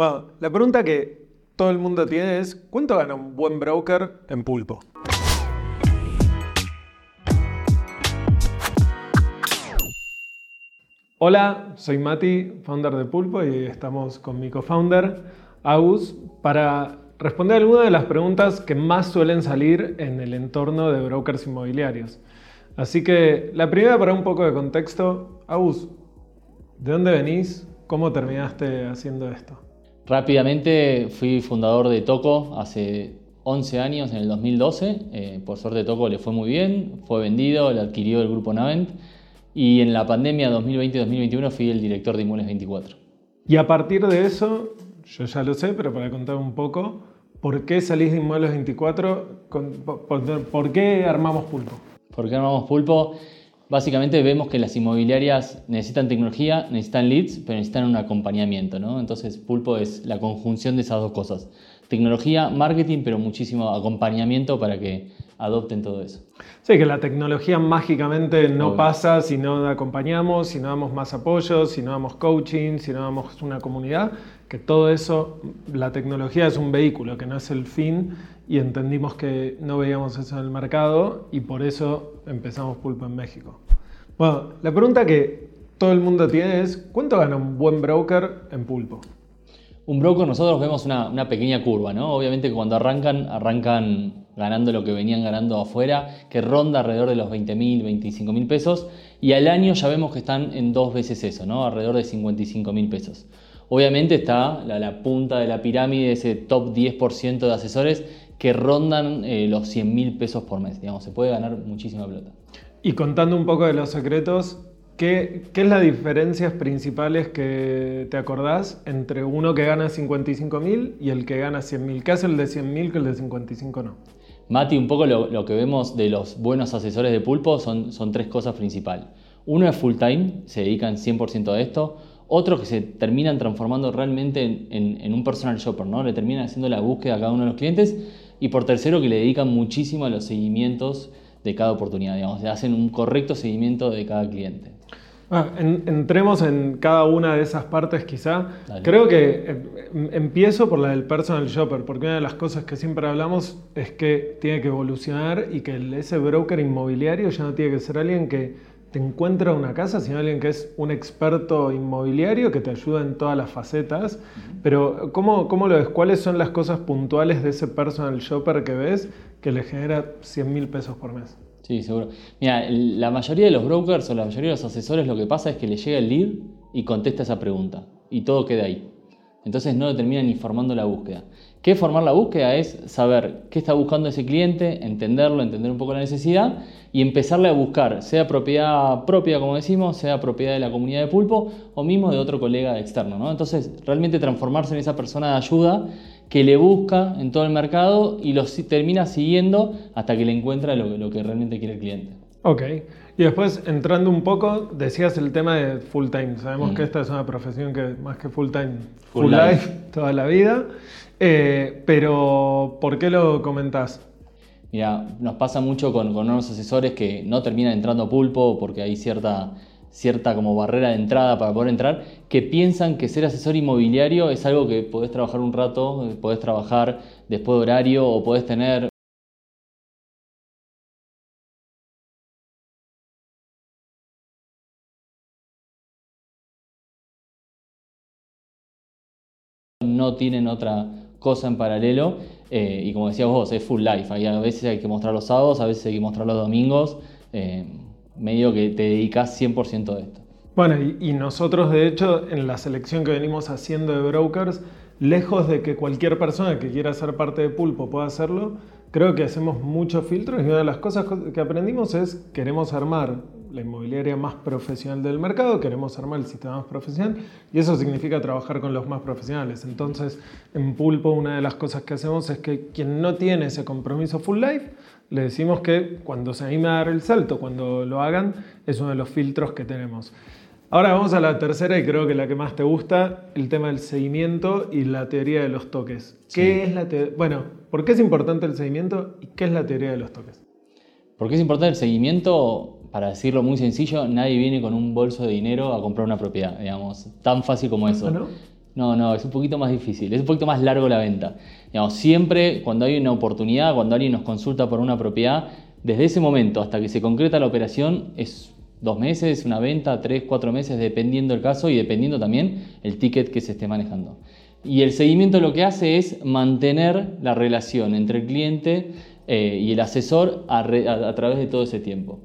Bueno, la pregunta que todo el mundo tiene es, ¿cuánto gana un buen broker en pulpo? Hola, soy Mati, founder de Pulpo y estamos con mi co-founder, Agus, para responder algunas de las preguntas que más suelen salir en el entorno de brokers inmobiliarios. Así que la primera para un poco de contexto, Agus, ¿de dónde venís? ¿Cómo terminaste haciendo esto? Rápidamente fui fundador de Toco hace 11 años, en el 2012. Eh, por suerte Toco le fue muy bien, fue vendido, lo adquirió el grupo Navent. Y en la pandemia 2020-2021 fui el director de Inmuebles 24. Y a partir de eso, yo ya lo sé, pero para contar un poco, ¿por qué salís de Inmuebles 24? ¿Por, qué armamos Pulpo? ¿Por qué armamos Pulpo? Básicamente vemos que las inmobiliarias necesitan tecnología, necesitan leads, pero necesitan un acompañamiento. ¿no? Entonces Pulpo es la conjunción de esas dos cosas. Tecnología, marketing, pero muchísimo acompañamiento para que adopten todo eso. Sí, que la tecnología mágicamente no pasa si no acompañamos, si no damos más apoyo, si no damos coaching, si no damos una comunidad, que todo eso, la tecnología es un vehículo, que no es el fin, y entendimos que no veíamos eso en el mercado y por eso empezamos Pulpo en México. Bueno, la pregunta que todo el mundo tiene es, ¿cuánto gana un buen broker en Pulpo? Un broker nosotros vemos una, una pequeña curva, ¿no? Obviamente cuando arrancan, arrancan ganando lo que venían ganando afuera, que ronda alrededor de los 20 mil, 25 mil pesos, y al año ya vemos que están en dos veces eso, ¿no? alrededor de 55 mil pesos. Obviamente está la, punta de la pirámide, ese top 10% de asesores que rondan eh, los 100 mil pesos por mes, digamos, se puede ganar muchísima plata. Y contando un poco de los secretos, ¿Qué, ¿Qué, es las diferencias principales que te acordás entre uno que gana 55 mil y el que gana 100 mil? ¿Qué hace el de 100 mil que el de 55 no? Mati, un poco lo, que vemos de los buenos asesores de pulpo son, son tres cosas principales. Uno es full time, se dedican 100% a esto. Otro que se terminan transformando realmente en, un personal shopper, ¿no? Le terminan haciendo la búsqueda a cada uno de los clientes. Y por tercero, que le dedican muchísimo a los seguimientos de cada oportunidad, digamos, hacen un correcto seguimiento de cada cliente. Ah, entremos en cada una de esas partes quizá. Creo que em, empiezo por la del personal shopper, porque una de las cosas que siempre hablamos es que tiene que evolucionar y que ese broker inmobiliario ya no tiene que ser alguien que te encuentra una casa, sino alguien que es un experto inmobiliario que te ayuda en todas las facetas. Pero ¿cómo, ¿cómo, lo ves? ¿Cuáles son las cosas puntuales de ese personal shopper que ves que le genera 100 mil pesos por mes? Sí, seguro. Mira, la mayoría de los brokers o la mayoría de los asesores lo que pasa es que le llega el lead y contesta esa pregunta y todo queda ahí. Entonces no terminan ni formando la búsqueda. ¿Qué formar la búsqueda? Es saber qué está buscando ese cliente, entenderlo, entender un poco la necesidad y empezarle a buscar, sea propiedad propia, como decimos, sea propiedad de la comunidad de pulpo o mismo de otro colega externo. ¿no? Entonces, realmente transformarse en esa persona de ayuda que le busca en todo el mercado y lo termina siguiendo hasta que le encuentra lo que realmente quiere el cliente. Ok. Y después, entrando un poco, decías el tema de full time. Sabemos mm. que esta es una profesión que más que full time, full, life. toda la vida. Eh, pero, ¿por qué lo comentás? Mira, nos pasa mucho con, con unos asesores que no terminan entrando a pulpo porque hay cierta cierta como barrera de entrada para poder entrar, que piensan que ser asesor inmobiliario es algo que podés trabajar un rato, podés trabajar después de horario o podés tener no tienen otra cosa en paralelo eh, y como decías vos, es full life. a veces hay que mostrar los sábados, a veces hay que mostrar los domingos. Eh, medio que te dedicas 100% a esto. Bueno, y, nosotros de hecho en la selección que venimos haciendo de brokers, lejos de que cualquier persona que quiera ser parte de Pulpo pueda hacerlo, creo que hacemos muchos filtros y una de las cosas que aprendimos es queremos armar la inmobiliaria más profesional del mercado, queremos armar el sistema más profesional y eso significa trabajar con los más profesionales. Entonces, en Pulpo una de las cosas que hacemos es que quien no tiene ese compromiso full life, le decimos que cuando se anime a dar el salto, cuando lo hagan, es uno de los filtros que tenemos. Ahora vamos a la tercera y creo que la que más te gusta, el tema del seguimiento y la teoría de los toques. ¿Qué es la bueno, ¿por qué es importante el seguimiento y qué es la teoría de los toques? ¿Por qué es importante el seguimiento? Para decirlo muy sencillo, nadie viene con un bolso de dinero a comprar una propiedad, digamos, tan fácil como eso. No, no, es un poquito más difícil, es un poquito más largo la venta. Digamos, siempre cuando hay una oportunidad, cuando alguien nos consulta por una propiedad, desde ese momento hasta que se concreta la operación es dos meses, una venta, tres, cuatro meses, dependiendo el caso y dependiendo también el ticket que se esté manejando. Y el seguimiento lo que hace es mantener la relación entre el cliente eh, y el asesor a, través de todo ese tiempo.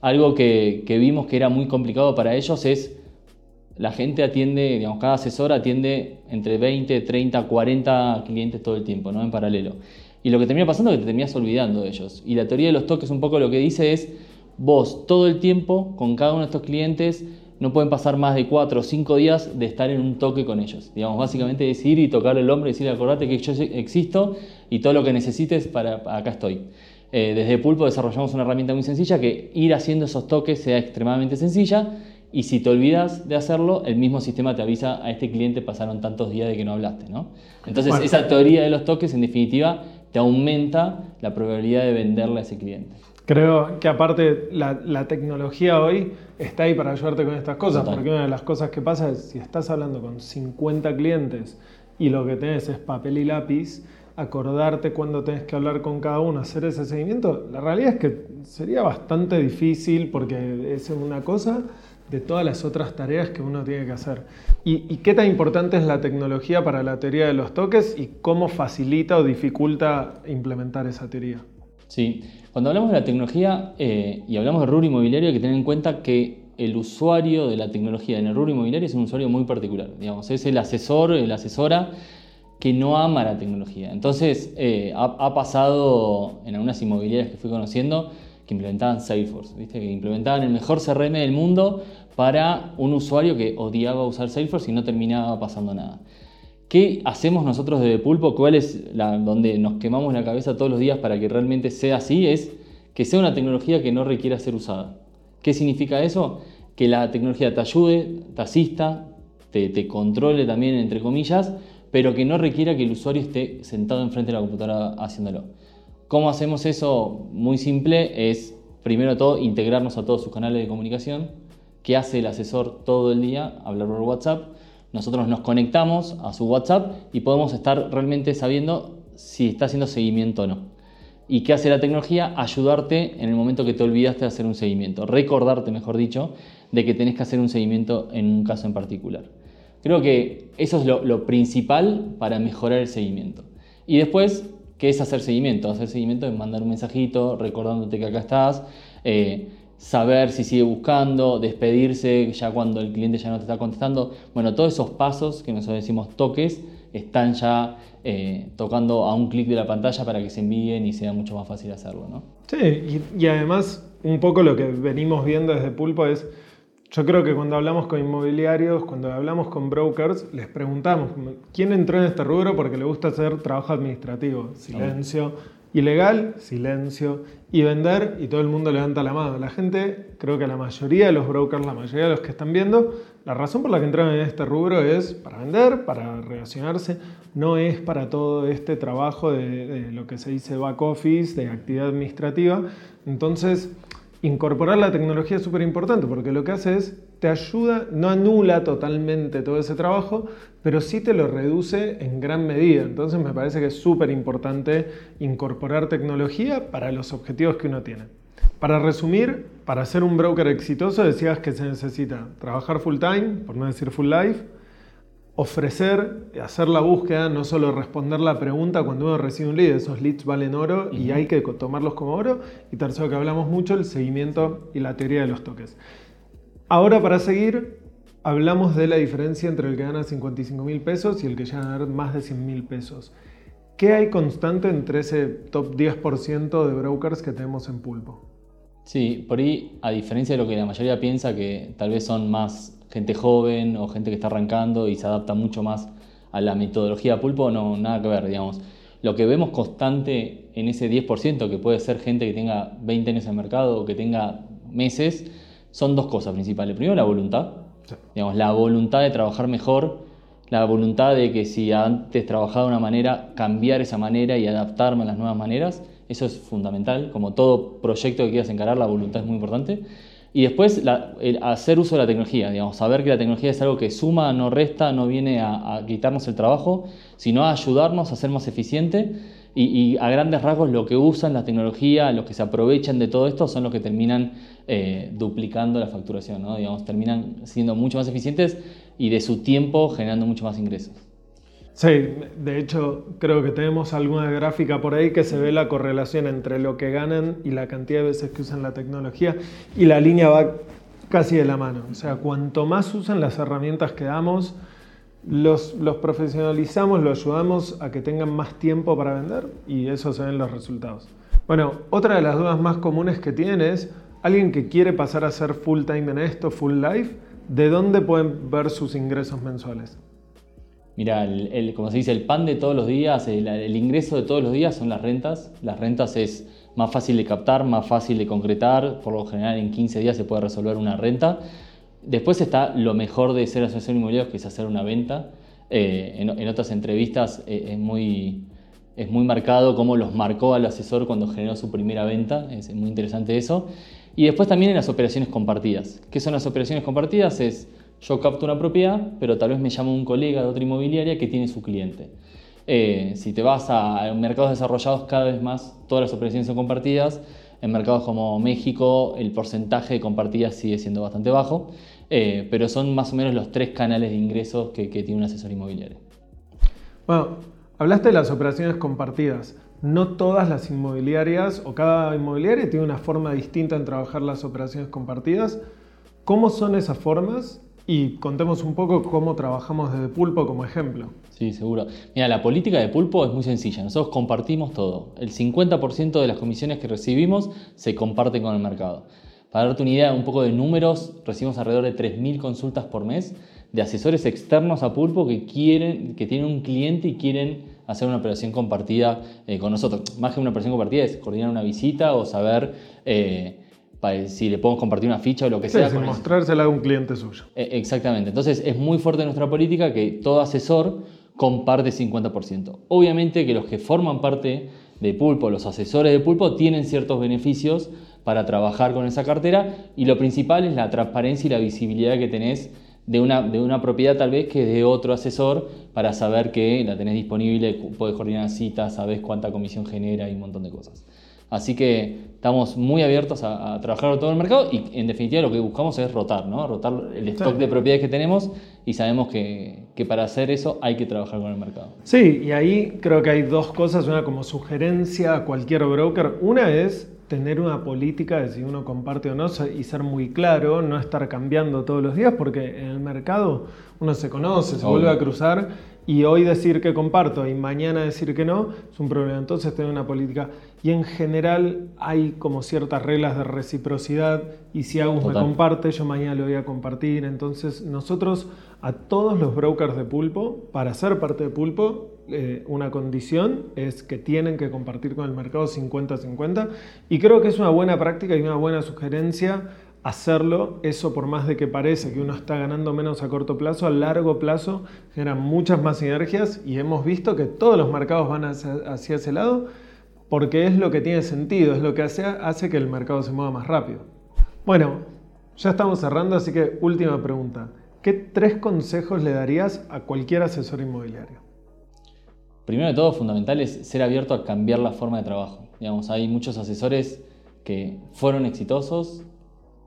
Algo que, que vimos que era muy complicado para ellos es la gente atiende, digamos, cada asesor atiende entre 20, 30, 40 clientes todo el tiempo, ¿no? En paralelo. Y lo que termina pasando es que te terminas olvidando de ellos. Y la teoría de los toques un poco lo que dice es, vos todo el tiempo con cada uno de estos clientes no pueden pasar más de 4 o 5 días de estar en un toque con ellos. Digamos, básicamente es ir y tocarle el hombro y decirle, acordate que yo existo y todo lo que necesites, para acá estoy. Eh, desde Pulpo desarrollamos una herramienta muy sencilla que ir haciendo esos toques sea extremadamente sencilla y si te olvidas de hacerlo, el mismo sistema te avisa a este cliente pasaron tantos días de que no hablaste, ¿no? Entonces, esa teoría de los toques, en definitiva, te aumenta la probabilidad de venderle a ese cliente. Creo que aparte la, tecnología hoy está ahí para ayudarte con estas cosas, porque una de las cosas que pasa es si estás hablando con 50 clientes y lo que tenés es papel y lápiz, acordarte cuándo tenés que hablar con cada uno, hacer ese seguimiento, la realidad es que sería bastante difícil porque es una cosa de todas las otras tareas que uno tiene que hacer. ¿Y, qué tan importante es la tecnología para la teoría de los toques y cómo facilita o dificulta implementar esa teoría? Sí, cuando hablamos de la tecnología eh, y hablamos de rubro inmobiliario hay que tener en cuenta que el usuario de la tecnología en el rubro inmobiliario es un usuario muy particular. Digamos, es el asesor, la asesora que no ama la tecnología. Entonces, eh, ha, pasado en algunas inmobiliarias que fui conociendo, que implementaban Salesforce, ¿viste? que implementaban el mejor CRM del mundo para un usuario que odiaba usar Salesforce y no terminaba pasando nada. ¿Qué hacemos nosotros desde Pulpo? ¿Cuál es la, donde nos quemamos la cabeza todos los días para que realmente sea así? Es que sea una tecnología que no requiera ser usada. ¿Qué significa eso? Que la tecnología te ayude, te asista, te, te controle también, entre comillas, pero que no requiera que el usuario esté sentado enfrente de la computadora haciéndolo. ¿Cómo hacemos eso? Muy simple, es primero todo integrarnos a todos sus canales de comunicación. ¿Qué hace el asesor todo el día? Hablar por WhatsApp. Nosotros nos conectamos a su WhatsApp y podemos estar realmente sabiendo si está haciendo seguimiento o no. ¿Y qué hace la tecnología? Ayudarte en el momento que te olvidaste de hacer un seguimiento, recordarte, mejor dicho, de que tenés que hacer un seguimiento en un caso en particular. Creo que eso es lo, principal para mejorar el seguimiento. Y después ¿Qué es hacer seguimiento? Hacer seguimiento es mandar un mensajito recordándote que acá estás, eh, saber si sigue buscando, despedirse ya cuando el cliente ya no te está contestando. Bueno, todos esos pasos que nosotros decimos toques están ya eh, tocando a un clic de la pantalla para que se envíen y sea mucho más fácil hacerlo. ¿no? Sí, y además un poco lo que venimos viendo desde Pulpo es yo creo que cuando hablamos con inmobiliarios, cuando hablamos con brokers, les preguntamos, ¿quién entró en este rubro porque le gusta hacer trabajo administrativo? Silencio. Ilegal, silencio. Y vender, y todo el mundo levanta la mano. La gente, creo que la mayoría de los brokers, la mayoría de los que están viendo, la razón por la que entraron en este rubro es para vender, para relacionarse, no es para todo este trabajo de, de lo que se dice back office, de actividad administrativa. Entonces, incorporar la tecnología es súper importante porque lo que hace es, te ayuda, no anula totalmente todo ese trabajo, pero sí te lo reduce en gran medida. Entonces me parece que es súper importante incorporar tecnología para los objetivos que uno tiene. Para resumir, para ser un broker exitoso decías que se necesita trabajar full time, por no decir full life, ofrecer, hacer la búsqueda, no solo responder la pregunta cuando uno recibe un lead, esos leads valen oro y hay que tomarlos como oro. Y tercero, que hablamos mucho, el seguimiento y la teoría de los toques. Ahora para seguir, hablamos de la diferencia entre el que gana 55 mil pesos y el que llega a ganar más de 100 mil pesos. ¿Qué hay constante entre ese top 10% de brokers que tenemos en pulpo? Sí, por ahí, a diferencia de lo que la mayoría piensa, que tal vez son más gente joven o gente que está arrancando y se adapta mucho más a la metodología pulpo, no, nada que ver, digamos. Lo que vemos constante en ese 10%, que puede ser gente que tenga 20 años en el mercado o que tenga meses, son dos cosas principales. Primero, la voluntad. Digamos, la voluntad de trabajar mejor, la voluntad de que si antes trabajaba de una manera, cambiar esa manera y adaptarme a las nuevas maneras. Eso es fundamental. Como todo proyecto que quieras encarar, la voluntad es muy importante. Y después hacer uso de la tecnología, digamos, saber que la tecnología es algo que suma, no resta, no viene a, quitarnos el trabajo, sino a ayudarnos a ser más eficiente. Y, a grandes rasgos lo que usan la tecnología, los que se aprovechan de todo esto, son los que terminan eh, duplicando la facturación, digamos, terminan siendo mucho más eficientes y de su tiempo generando mucho más ingresos. Sí, de hecho creo que tenemos alguna gráfica por ahí que se ve la correlación entre lo que ganan y la cantidad de veces que usan la tecnología y la línea va casi de la mano. O sea, cuanto más usan las herramientas que damos, los, profesionalizamos, los ayudamos a que tengan más tiempo para vender y eso se ven los resultados. Bueno, otra de las dudas más comunes que tienen es alguien que quiere pasar a ser full time en esto, full life, ¿de dónde pueden ver sus ingresos mensuales? Mira, el, como se dice, el pan de todos los días, el, ingreso de todos los días son las rentas. Las rentas es más fácil de captar, más fácil de concretar. Por lo general, en 15 días se puede resolver una renta. Después está lo mejor de ser asesor inmobiliario, que es hacer una venta. Eh, en, otras entrevistas eh, es, muy, es muy marcado cómo los marcó al asesor cuando generó su primera venta. Es muy interesante eso. Y después también en las operaciones compartidas. ¿Qué son las operaciones compartidas? Es yo capto una propiedad, pero tal vez me llama un colega de otra inmobiliaria que tiene su cliente. Eh, si te vas a, mercados desarrollados, cada vez más todas las operaciones son compartidas. En mercados como México, el porcentaje de compartidas sigue siendo bastante bajo, eh, pero son más o menos los tres canales de ingresos que, que tiene un asesor inmobiliario. Bueno, hablaste de las operaciones compartidas. No todas las inmobiliarias o cada inmobiliaria tiene una forma distinta en trabajar las operaciones compartidas. ¿Cómo son esas formas y contemos un poco cómo trabajamos desde Pulpo como ejemplo. Sí, seguro. Mira, la política de Pulpo es muy sencilla. Nosotros compartimos todo. El 50% de las comisiones que recibimos se comparten con el mercado. Para darte una idea, un poco de números, recibimos alrededor de 3.000 consultas por mes de asesores externos a Pulpo que, quieren, que tienen un cliente y quieren hacer una operación compartida eh, con nosotros. Más que una operación compartida es coordinar una visita o saber... Eh, si le podemos compartir una ficha o lo que sea. Sin mostrársela a un cliente suyo. E, exactamente. Entonces es muy fuerte nuestra política que todo asesor comparte 50%. Obviamente que los que forman parte de Pulpo, los asesores de Pulpo, tienen ciertos beneficios para trabajar con esa cartera y lo principal es la transparencia y la visibilidad que tenés de una, de una propiedad tal vez que de otro asesor para saber que la tenés disponible, podés coordinar citas, sabés cuánta comisión genera y un montón de cosas. Así que estamos muy abiertos a, trabajar en todo el mercado y en definitiva lo que buscamos es rotar, ¿no? Rotar el stock de propiedades que tenemos y sabemos que, que, para hacer eso hay que trabajar con el mercado. Sí, y ahí creo que hay dos cosas, una como sugerencia a cualquier broker. Una es tener una política de si uno comparte o no y ser muy claro, no estar cambiando todos los días porque en el mercado uno se conoce, se vuelve a cruzar y hoy decir que comparto y mañana decir que no es un problema. Entonces tener una política. Y en general hay como ciertas reglas de reciprocidad y si Agus me comparte, yo mañana lo voy a compartir. Entonces nosotros a todos los brokers de pulpo, para ser parte de pulpo, eh, una condición es que tienen que compartir con el mercado 50-50 y creo que es una buena práctica y una buena sugerencia hacerlo, eso por más de que parece que uno está ganando menos a corto plazo, a largo plazo genera muchas más sinergias y hemos visto que todos los mercados van hacia, ese lado porque es lo que tiene sentido, es lo que hace, hace que el mercado se mueva más rápido. Bueno, ya estamos cerrando, así que última pregunta. ¿Qué tres consejos le darías a cualquier asesor inmobiliario? Primero de todo, fundamental es ser abierto a cambiar la forma de trabajo. Digamos, hay muchos asesores que fueron exitosos,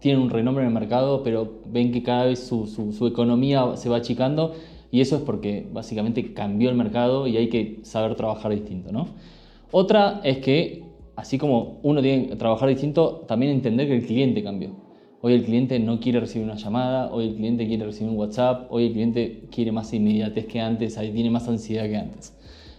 tienen un renombre en el mercado, pero ven que cada vez su, su, economía se va achicando y eso es porque básicamente cambió el mercado y hay que saber trabajar distinto. ¿no? Otra es que, así como uno tiene que trabajar distinto, también entender que el cliente cambió. Hoy el cliente no quiere recibir una llamada, hoy el cliente quiere recibir un WhatsApp, hoy el cliente quiere más inmediatez que antes, tiene más ansiedad que antes.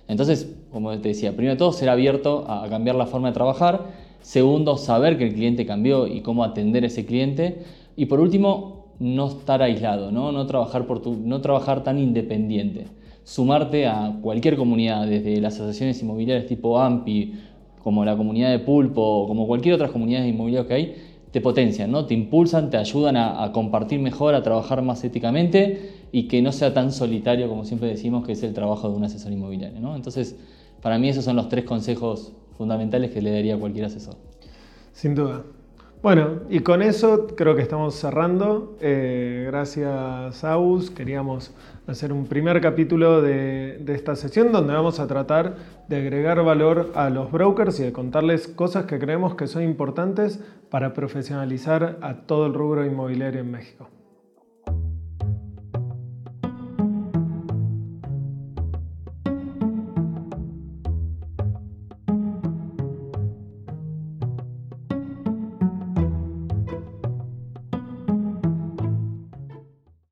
Entonces, como te decía, primero de todo, ser abierto a cambiar la forma de trabajar Segundo, saber que el cliente cambió y cómo atender a ese cliente. Y por último, no estar aislado, no, no, trabajar, por tu, no trabajar tan independiente. Sumarte a cualquier comunidad, desde las asociaciones inmobiliarias tipo AMPI, como la comunidad de Pulpo, como cualquier otra comunidad inmobiliaria que hay, te potencian, ¿no? te impulsan, te ayudan a, a, compartir mejor, a trabajar más éticamente y que no sea tan solitario como siempre decimos que es el trabajo de un asesor inmobiliario. ¿no? Entonces, para mí esos son los tres consejos fundamentales que le daría a cualquier asesor. Sin duda. Bueno, y con eso creo que estamos cerrando. Eh, gracias, Aus. Queríamos hacer un primer capítulo de, de, esta sesión donde vamos a tratar de agregar valor a los brokers y de contarles cosas que creemos que son importantes para profesionalizar a todo el rubro inmobiliario en México.